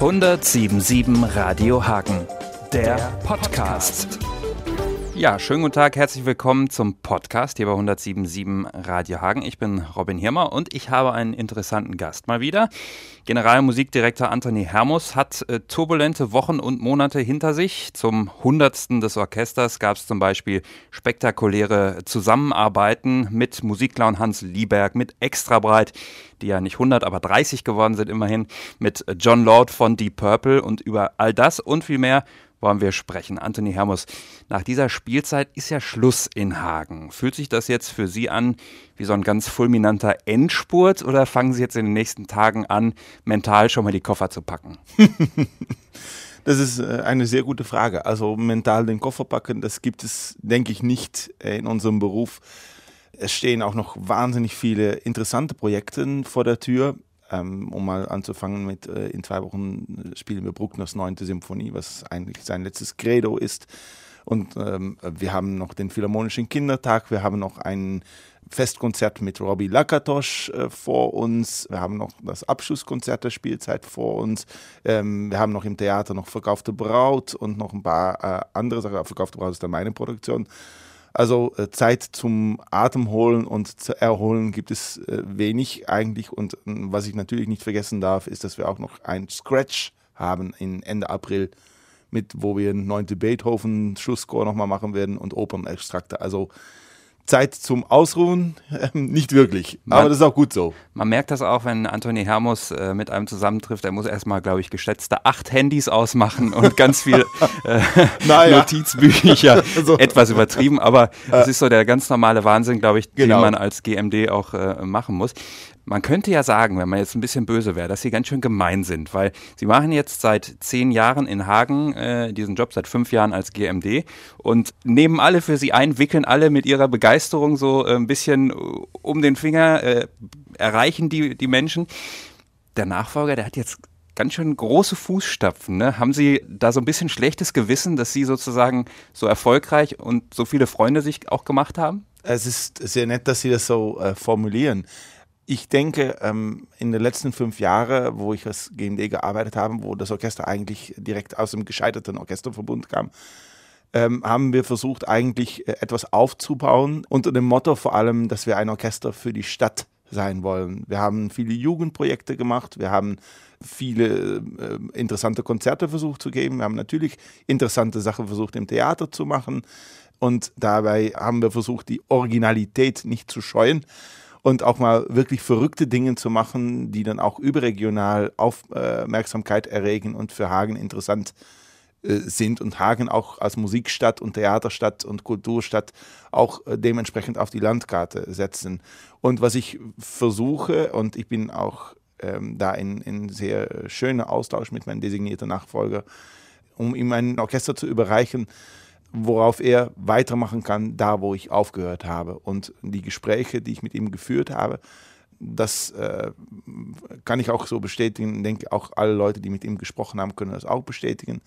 1077 Radio Hagen, der Podcast. Ja, schönen guten Tag, herzlich willkommen zum Podcast hier bei 1077 Radio Hagen. Ich bin Robin Hirmer und ich habe einen interessanten Gast mal wieder. Generalmusikdirektor Anthony Hermus hat äh, turbulente Wochen und Monate hinter sich. Zum Hundertsten des Orchesters gab es zum Beispiel spektakuläre Zusammenarbeiten mit Musikclown Hans Lieberg, mit Extrabreit, die ja nicht 100, aber 30 geworden sind immerhin, mit John Lord von Deep Purple und über all das und viel mehr wollen wir sprechen. Anthony Hermus, nach dieser Spielzeit ist ja Schluss in Hagen. Fühlt sich das jetzt für Sie an wie so ein ganz fulminanter Endspurt oder fangen Sie jetzt in den nächsten Tagen an, mental schon mal die Koffer zu packen? Das ist äh, eine sehr gute Frage. Also mental den Koffer packen, das gibt es, denke ich, nicht äh, in unserem Beruf. Es stehen auch noch wahnsinnig viele interessante Projekte vor der Tür. Ähm, um mal anzufangen mit, äh, in zwei Wochen spielen wir Bruckners neunte Symphonie, was eigentlich sein letztes Credo ist. Und ähm, wir haben noch den Philharmonischen Kindertag, wir haben noch ein Festkonzert mit Robbie Lakatosch äh, vor uns, wir haben noch das Abschlusskonzert der Spielzeit vor uns, ähm, wir haben noch im Theater noch Verkaufte Braut und noch ein paar äh, andere Sachen. Verkaufte Braut ist dann meine Produktion. Also äh, Zeit zum Atemholen und zu erholen gibt es äh, wenig eigentlich. Und äh, was ich natürlich nicht vergessen darf, ist, dass wir auch noch ein Scratch haben in Ende April, mit wo wir einen neunte Beethoven Schlussscore nochmal machen werden und Opernextrakte. Also Zeit zum Ausruhen? Ähm, nicht wirklich. Man, aber das ist auch gut so. Man merkt das auch, wenn Anthony Hermus äh, mit einem zusammentrifft. Er muss erstmal, glaube ich, geschätzte acht Handys ausmachen und ganz viel äh, naja. Notizbücher. so. Etwas übertrieben, aber es äh. ist so der ganz normale Wahnsinn, glaube ich, genau. den man als GMD auch äh, machen muss. Man könnte ja sagen, wenn man jetzt ein bisschen böse wäre, dass sie ganz schön gemein sind, weil sie machen jetzt seit zehn Jahren in Hagen äh, diesen Job, seit fünf Jahren als GMD und nehmen alle für sie ein, wickeln alle mit ihrer Begeisterung so äh, ein bisschen um den Finger, äh, erreichen die, die Menschen. Der Nachfolger, der hat jetzt ganz schön große Fußstapfen. Ne? Haben Sie da so ein bisschen schlechtes Gewissen, dass Sie sozusagen so erfolgreich und so viele Freunde sich auch gemacht haben? Es ist sehr nett, dass Sie das so äh, formulieren ich denke, ähm, in den letzten fünf Jahren, wo ich als GMD gearbeitet habe, wo das Orchester eigentlich direkt aus dem gescheiterten Orchesterverbund kam, ähm, haben wir versucht, eigentlich äh, etwas aufzubauen unter dem Motto vor allem, dass wir ein Orchester für die Stadt sein wollen. Wir haben viele Jugendprojekte gemacht, wir haben viele äh, interessante Konzerte versucht zu geben, wir haben natürlich interessante Sachen versucht im Theater zu machen und dabei haben wir versucht, die Originalität nicht zu scheuen und auch mal wirklich verrückte Dinge zu machen, die dann auch überregional Aufmerksamkeit erregen und für Hagen interessant äh, sind und Hagen auch als Musikstadt und Theaterstadt und Kulturstadt auch äh, dementsprechend auf die Landkarte setzen. Und was ich versuche, und ich bin auch ähm, da in, in sehr schöner Austausch mit meinem designierten Nachfolger, um ihm ein Orchester zu überreichen, worauf er weitermachen kann, da wo ich aufgehört habe. Und die Gespräche, die ich mit ihm geführt habe, das äh, kann ich auch so bestätigen. Ich denke, auch alle Leute, die mit ihm gesprochen haben, können das auch bestätigen.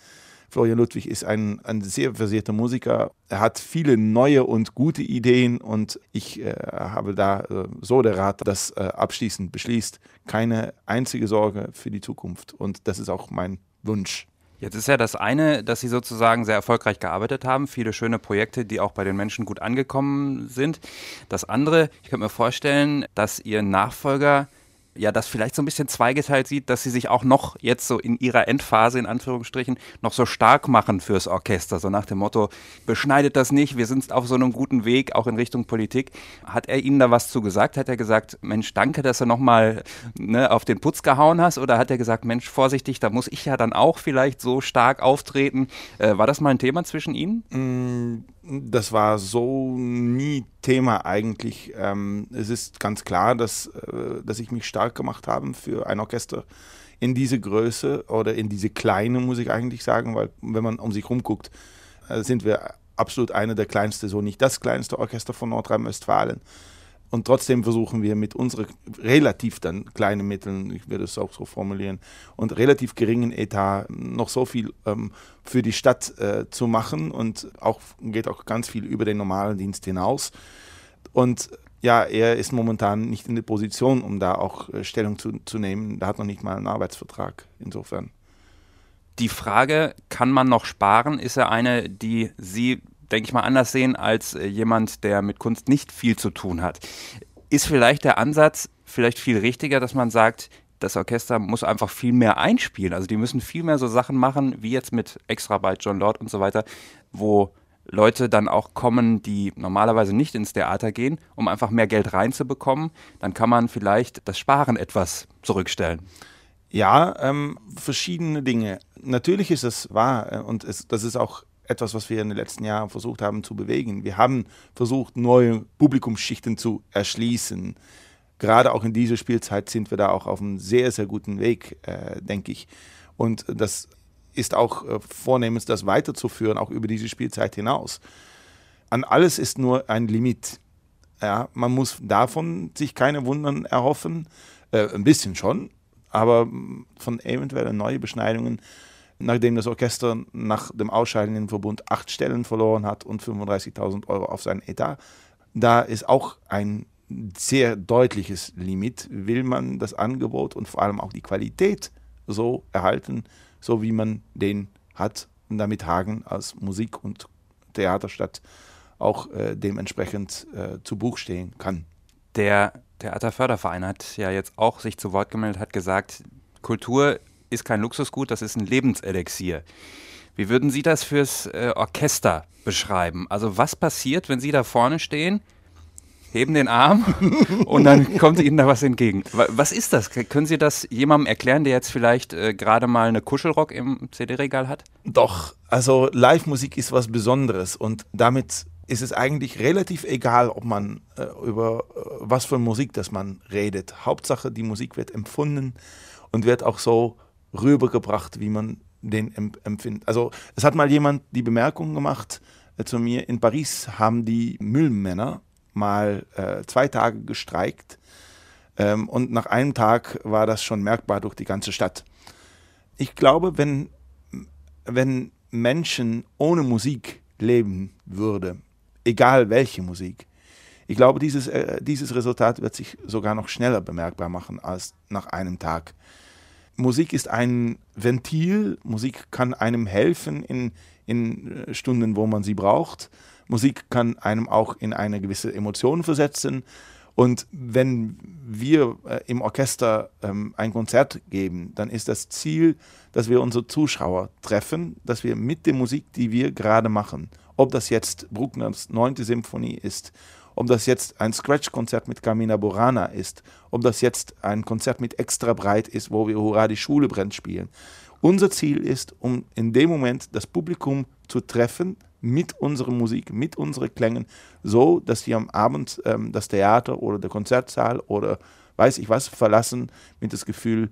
Florian Ludwig ist ein, ein sehr versierter Musiker. Er hat viele neue und gute Ideen und ich äh, habe da äh, so der Rat, das äh, abschließend beschließt. Keine einzige Sorge für die Zukunft. Und das ist auch mein Wunsch. Jetzt ist ja das eine, dass Sie sozusagen sehr erfolgreich gearbeitet haben, viele schöne Projekte, die auch bei den Menschen gut angekommen sind. Das andere, ich könnte mir vorstellen, dass Ihr Nachfolger ja das vielleicht so ein bisschen zweigeteilt sieht, dass sie sich auch noch jetzt so in ihrer Endphase, in Anführungsstrichen, noch so stark machen fürs Orchester. So nach dem Motto, beschneidet das nicht, wir sind auf so einem guten Weg, auch in Richtung Politik. Hat er Ihnen da was zu gesagt? Hat er gesagt, Mensch, danke, dass du nochmal ne, auf den Putz gehauen hast? Oder hat er gesagt, Mensch, vorsichtig, da muss ich ja dann auch vielleicht so stark auftreten? Äh, war das mal ein Thema zwischen Ihnen? Das war so nie Thema eigentlich. Ähm, es ist ganz klar, dass, äh, dass ich mich stark gemacht habe für ein Orchester in diese Größe oder in diese kleine, muss ich eigentlich sagen, weil wenn man um sich rumguckt, äh, sind wir absolut eine der kleinsten, so nicht das kleinste Orchester von Nordrhein-Westfalen. Und trotzdem versuchen wir mit unseren relativ dann kleinen Mitteln, ich würde es auch so formulieren, und relativ geringen Etat noch so viel ähm, für die Stadt äh, zu machen und auch geht auch ganz viel über den normalen Dienst hinaus. Und ja, er ist momentan nicht in der Position, um da auch äh, Stellung zu, zu nehmen. Da hat noch nicht mal einen Arbeitsvertrag. Insofern Die Frage, kann man noch sparen, ist ja eine, die Sie, denke ich mal, anders sehen als äh, jemand, der mit Kunst nicht viel zu tun hat. Ist vielleicht der Ansatz vielleicht viel richtiger, dass man sagt, das Orchester muss einfach viel mehr einspielen. Also die müssen viel mehr so Sachen machen, wie jetzt mit Extra bei John Lord und so weiter, wo Leute dann auch kommen, die normalerweise nicht ins Theater gehen, um einfach mehr Geld reinzubekommen. Dann kann man vielleicht das Sparen etwas zurückstellen. Ja, ähm, verschiedene Dinge. Natürlich ist es wahr äh, und es, das ist auch etwas, was wir in den letzten Jahren versucht haben zu bewegen. Wir haben versucht, neue Publikumsschichten zu erschließen gerade auch in dieser Spielzeit sind wir da auch auf einem sehr, sehr guten Weg, äh, denke ich. Und das ist auch äh, vornehmens, das weiterzuführen, auch über diese Spielzeit hinaus. An alles ist nur ein Limit. Ja, man muss davon sich keine Wundern erhoffen, äh, ein bisschen schon, aber von eventuellen neuen Beschneidungen, nachdem das Orchester nach dem Ausscheiden im Verbund acht Stellen verloren hat und 35.000 Euro auf sein Etat, da ist auch ein sehr deutliches Limit, will man das Angebot und vor allem auch die Qualität so erhalten, so wie man den hat damit Hagen als Musik- und Theaterstadt auch äh, dementsprechend äh, zu Buch stehen kann. Der Theaterförderverein hat ja jetzt auch sich zu Wort gemeldet, hat gesagt, Kultur ist kein Luxusgut, das ist ein Lebenselixier. Wie würden Sie das fürs äh, Orchester beschreiben? Also was passiert, wenn Sie da vorne stehen? heben den Arm und dann kommt Ihnen da was entgegen. Was ist das? Können Sie das jemandem erklären, der jetzt vielleicht äh, gerade mal eine Kuschelrock im CD-Regal hat? Doch, also Live-Musik ist was Besonderes und damit ist es eigentlich relativ egal, ob man äh, über äh, was für Musik das man redet. Hauptsache, die Musik wird empfunden und wird auch so rübergebracht, wie man den empfindet. Also es hat mal jemand die Bemerkung gemacht äh, zu mir, in Paris haben die Müllmänner mal äh, zwei Tage gestreikt ähm, und nach einem Tag war das schon merkbar durch die ganze Stadt. Ich glaube, wenn, wenn Menschen ohne Musik leben würde, egal welche Musik, ich glaube, dieses, äh, dieses Resultat wird sich sogar noch schneller bemerkbar machen als nach einem Tag. Musik ist ein Ventil, Musik kann einem helfen in, in äh, Stunden, wo man sie braucht. Musik kann einem auch in eine gewisse Emotion versetzen. Und wenn wir äh, im Orchester ähm, ein Konzert geben, dann ist das Ziel, dass wir unsere Zuschauer treffen, dass wir mit der Musik, die wir gerade machen, ob das jetzt Bruckners 9. Symphonie ist, ob das jetzt ein Scratch-Konzert mit Carmina Burana ist, ob das jetzt ein Konzert mit Extra Breit ist, wo wir Hurra, die Schule brennt spielen. Unser Ziel ist, um in dem Moment das Publikum zu treffen, mit unserer Musik, mit unseren Klängen, so dass sie am Abend ähm, das Theater oder der Konzertsaal oder weiß ich was verlassen mit das Gefühl,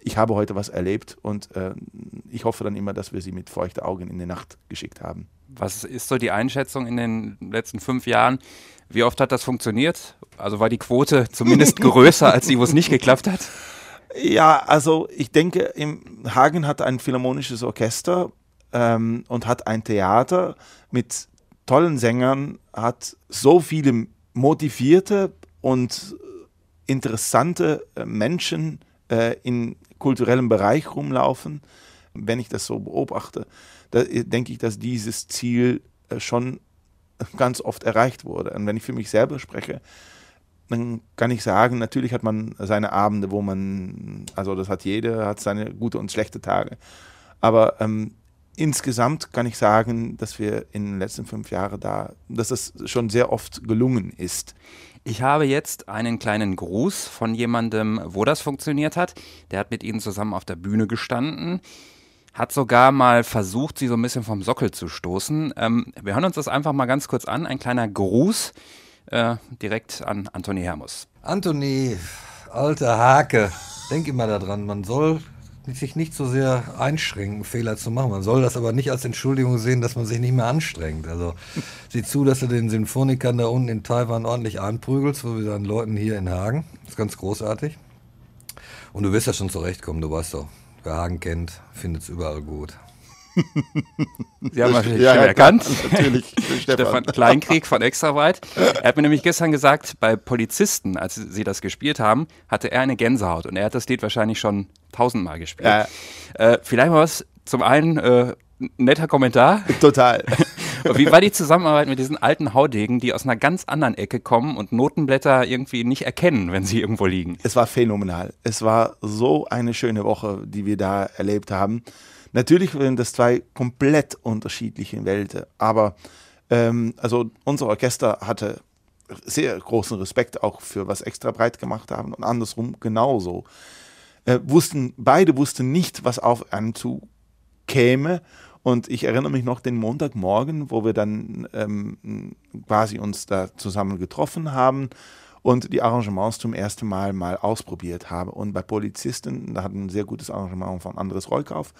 ich habe heute was erlebt und äh, ich hoffe dann immer, dass wir sie mit feuchten Augen in die Nacht geschickt haben. Was ist so die Einschätzung in den letzten fünf Jahren? Wie oft hat das funktioniert? Also war die Quote zumindest größer als die, wo es nicht geklappt hat? Ja, also ich denke, im Hagen hat ein philharmonisches Orchester ähm, und hat ein Theater mit tollen Sängern, hat so viele motivierte und interessante äh, Menschen äh, in kulturellem Bereich rumlaufen. Wenn ich das so beobachte, da denke ich, dass dieses Ziel äh, schon ganz oft erreicht wurde. Und wenn ich für mich selber spreche, dann kann ich sagen, natürlich hat man seine Abende, wo man, also das hat jeder, hat seine gute und schlechte Tage. Aber ähm, insgesamt kann ich sagen, dass wir in den letzten fünf Jahren da, dass das schon sehr oft gelungen ist. Ich habe jetzt einen kleinen Gruß von jemandem, wo das funktioniert hat. Der hat mit Ihnen zusammen auf der Bühne gestanden, hat sogar mal versucht, Sie so ein bisschen vom Sockel zu stoßen. Ähm, wir hören uns das einfach mal ganz kurz an. Ein kleiner Gruß äh, direkt an Antoni Hermus. Antoni, alter Hake, denk immer daran, man soll sich nicht so sehr einschränken, Fehler zu machen. Man soll das aber nicht als Entschuldigung sehen, dass man sich nicht mehr anstrengt. Also sieh zu, dass du den Symphonikern da unten in Taiwan ordentlich anprügelst, so wie deinen Leuten hier in Hagen. Das ist ganz großartig. Und du wirst ja schon zurechtkommen, du weißt doch. Wer Hagen kennt, findet es überall gut. Sie haben wahrscheinlich ja, erkannt. Natürlich. Stefan Kleinkrieg von Extraweit. Er hat mir nämlich gestern gesagt, bei Polizisten, als sie das gespielt haben, hatte er eine Gänsehaut und er hat das Lied wahrscheinlich schon tausendmal gespielt. Ja. Äh, vielleicht mal was zum einen äh, netter Kommentar. Total. Wie war die Zusammenarbeit mit diesen alten Haudegen, die aus einer ganz anderen Ecke kommen und Notenblätter irgendwie nicht erkennen, wenn sie irgendwo liegen? Es war phänomenal. Es war so eine schöne Woche, die wir da erlebt haben. Natürlich sind das zwei komplett unterschiedliche Welten, aber ähm, also unser Orchester hatte sehr großen Respekt auch für was extra breit gemacht haben und andersrum genauso. Äh, wussten, beide wussten nicht, was auf einen zukäme und ich erinnere mich noch den Montagmorgen, wo wir dann ähm, quasi uns da zusammen getroffen haben und die Arrangements zum ersten Mal mal ausprobiert haben. Und bei Polizisten, da hatten ein sehr gutes Arrangement von Andres Reukauf,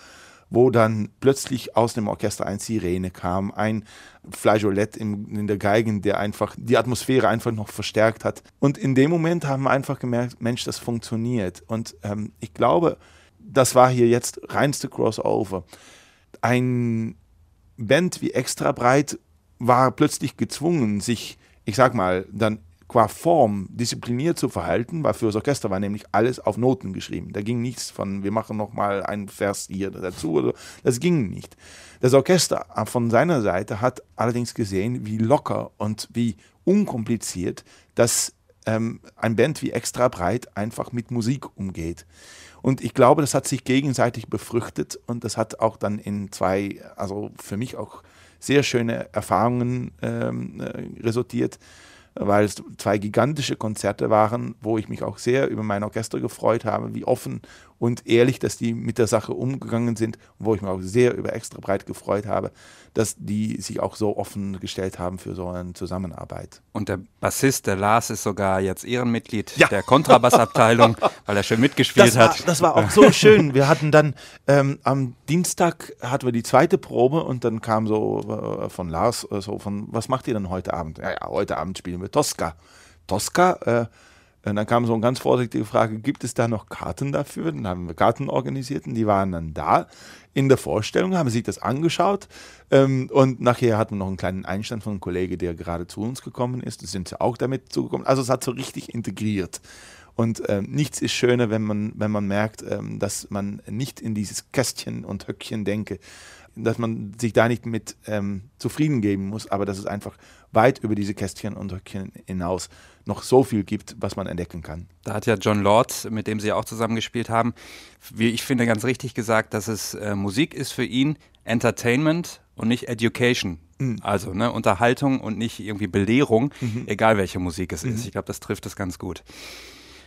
wo dann plötzlich aus dem Orchester ein Sirene kam, ein Flageolett in, in der Geigen, der einfach die Atmosphäre einfach noch verstärkt hat. Und in dem Moment haben wir einfach gemerkt, Mensch, das funktioniert. Und ähm, ich glaube, das war hier jetzt reinste Crossover ein Band wie Extra Breit war plötzlich gezwungen, sich, ich sag mal, dann qua Form diszipliniert zu verhalten, weil für das Orchester war nämlich alles auf Noten geschrieben. Da ging nichts von, wir machen nochmal einen Vers hier dazu. Das ging nicht. Das Orchester von seiner Seite hat allerdings gesehen, wie locker und wie unkompliziert das ähm, ein Band wie Extra Breit einfach mit Musik umgeht. Und ich glaube, das hat sich gegenseitig befruchtet und das hat auch dann in zwei, also für mich auch sehr schöne Erfahrungen ähm, äh, resultiert weil es zwei gigantische Konzerte waren, wo ich mich auch sehr über mein Orchester gefreut habe, wie offen und ehrlich, dass die mit der Sache umgegangen sind, wo ich mich auch sehr über extra breit gefreut habe, dass die sich auch so offen gestellt haben für so eine Zusammenarbeit. Und der Bassist, der Lars, ist sogar jetzt Ehrenmitglied ja. der Kontrabassabteilung, weil er schön mitgespielt das war, hat. Das war auch so schön. Wir hatten dann ähm, am Dienstag hatten wir die zweite Probe und dann kam so äh, von Lars äh, so von, was macht ihr denn heute Abend? Ja, ja, heute Abend spielen wir Tosca. Tosca, äh, und dann kam so eine ganz vorsichtige Frage, gibt es da noch Karten dafür? Dann haben wir Karten organisiert und die waren dann da in der Vorstellung, haben sich das angeschaut ähm, und nachher hatten wir noch einen kleinen Einstand von einem Kollegen, der gerade zu uns gekommen ist. Da sind sie auch damit zugekommen. Also es hat so richtig integriert. Und ähm, nichts ist schöner, wenn man, wenn man merkt, ähm, dass man nicht in dieses Kästchen und Höckchen denke, dass man sich da nicht mit ähm, zufrieden geben muss, aber dass es einfach weit über diese Kästchen und Höckchen hinaus noch so viel gibt, was man entdecken kann. Da hat ja John Lord, mit dem Sie auch zusammengespielt haben, wie ich finde, ganz richtig gesagt, dass es äh, Musik ist für ihn Entertainment und nicht Education. Mhm. Also ne, Unterhaltung und nicht irgendwie Belehrung, mhm. egal welche Musik es mhm. ist. Ich glaube, das trifft es ganz gut.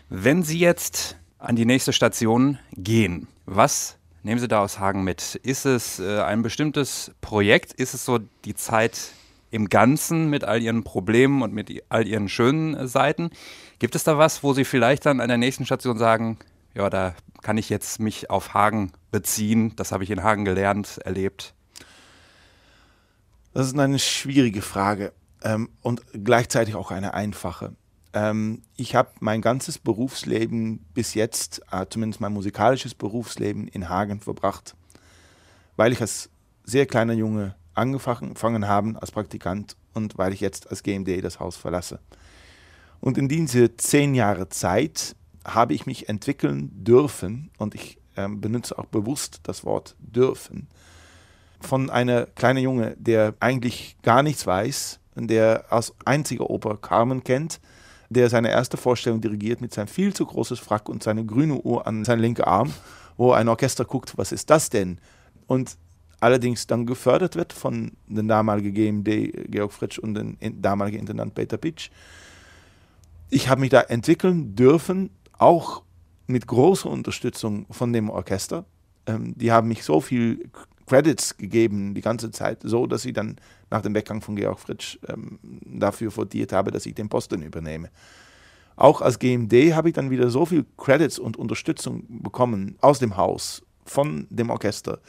Wenn Sie jetzt an die nächste Station gehen, was nehmen Sie da aus Hagen mit? Ist es äh, ein bestimmtes Projekt? Ist es so die Zeit im Ganzen mit all ihren Problemen und mit all ihren schönen äh, Seiten. Gibt es da was, wo Sie vielleicht dann an der nächsten Station sagen, ja, da kann ich jetzt mich auf Hagen beziehen, das habe ich in Hagen gelernt, erlebt? Das ist eine schwierige Frage ähm, und gleichzeitig auch eine einfache. Ähm, ich habe mein ganzes Berufsleben bis jetzt, äh, zumindest mein musikalisches Berufsleben, in Hagen verbracht, weil ich als sehr kleiner Junge angefangen haben als Praktikant und weil ich jetzt als GMD das Haus verlasse. Und in diese zehn Jahre Zeit habe ich mich entwickeln dürfen und ich äh, benutze auch bewusst das Wort dürfen von einer kleinen Junge, der eigentlich gar nichts weiß, der als einziger Oper Carmen kennt, der seine erste Vorstellung dirigiert mit seinem viel zu großes Frack und seine grüne Uhr an seinen linken Arm, wo ein Orchester guckt, was ist das denn? Und allerdings dann gefördert wird von den damaligen GMD Georg Fritsch und dem damaligen Intendant Peter Pitsch. Ich habe mich da entwickeln dürfen, auch mit großer Unterstützung von dem Orchester. Ähm, die haben mich so viel Credits gegeben die ganze Zeit, so dass ich dann nach dem Weggang von Georg Fritsch ähm, dafür votiert habe, dass ich den Posten übernehme. Auch als GMD habe ich dann wieder so viel Credits und Unterstützung bekommen aus dem Haus, von dem Orchester,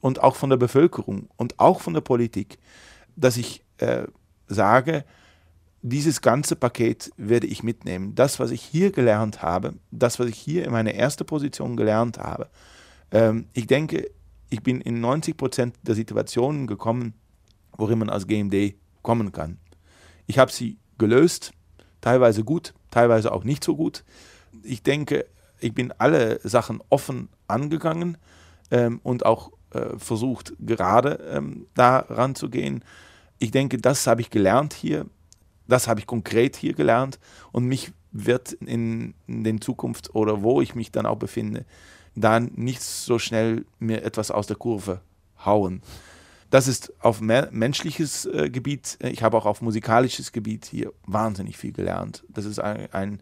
und auch von der Bevölkerung und auch von der Politik, dass ich äh, sage, dieses ganze Paket werde ich mitnehmen. Das, was ich hier gelernt habe, das, was ich hier in meiner ersten Position gelernt habe, ähm, ich denke, ich bin in 90 Prozent der Situationen gekommen, worin man als GMD kommen kann. Ich habe sie gelöst, teilweise gut, teilweise auch nicht so gut. Ich denke, ich bin alle Sachen offen angegangen ähm, und auch äh, versucht, gerade ähm, da ranzugehen. Ich denke, das habe ich gelernt hier, das habe ich konkret hier gelernt und mich wird in, in den Zukunft oder wo ich mich dann auch befinde, dann nicht so schnell mir etwas aus der Kurve hauen. Das ist auf menschliches äh, Gebiet. Ich habe auch auf musikalisches Gebiet hier wahnsinnig viel gelernt. Das ist ein, ein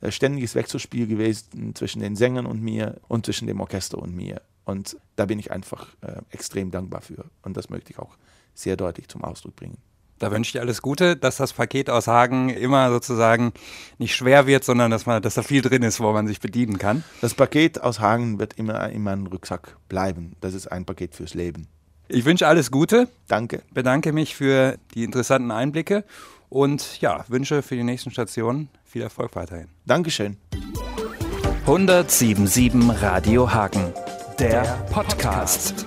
äh, ständiges Wechselspiel gewesen zwischen den Sängern und mir und zwischen dem Orchester und mir. Und da bin ich einfach äh, extrem dankbar für. Und das möchte ich auch sehr deutlich zum Ausdruck bringen. Da wünsche ich dir alles Gute, dass das Paket aus Hagen immer sozusagen nicht schwer wird, sondern dass, man, dass da viel drin ist, wo man sich bedienen kann. Das Paket aus Hagen wird immer in meinem Rucksack bleiben. Das ist ein Paket fürs Leben. Ich wünsche alles Gute. Danke. Bedanke mich für die interessanten Einblicke und ja, wünsche für die nächsten Stationen viel Erfolg weiterhin. Dankeschön. 1077 Radio Hagen, der Podcast.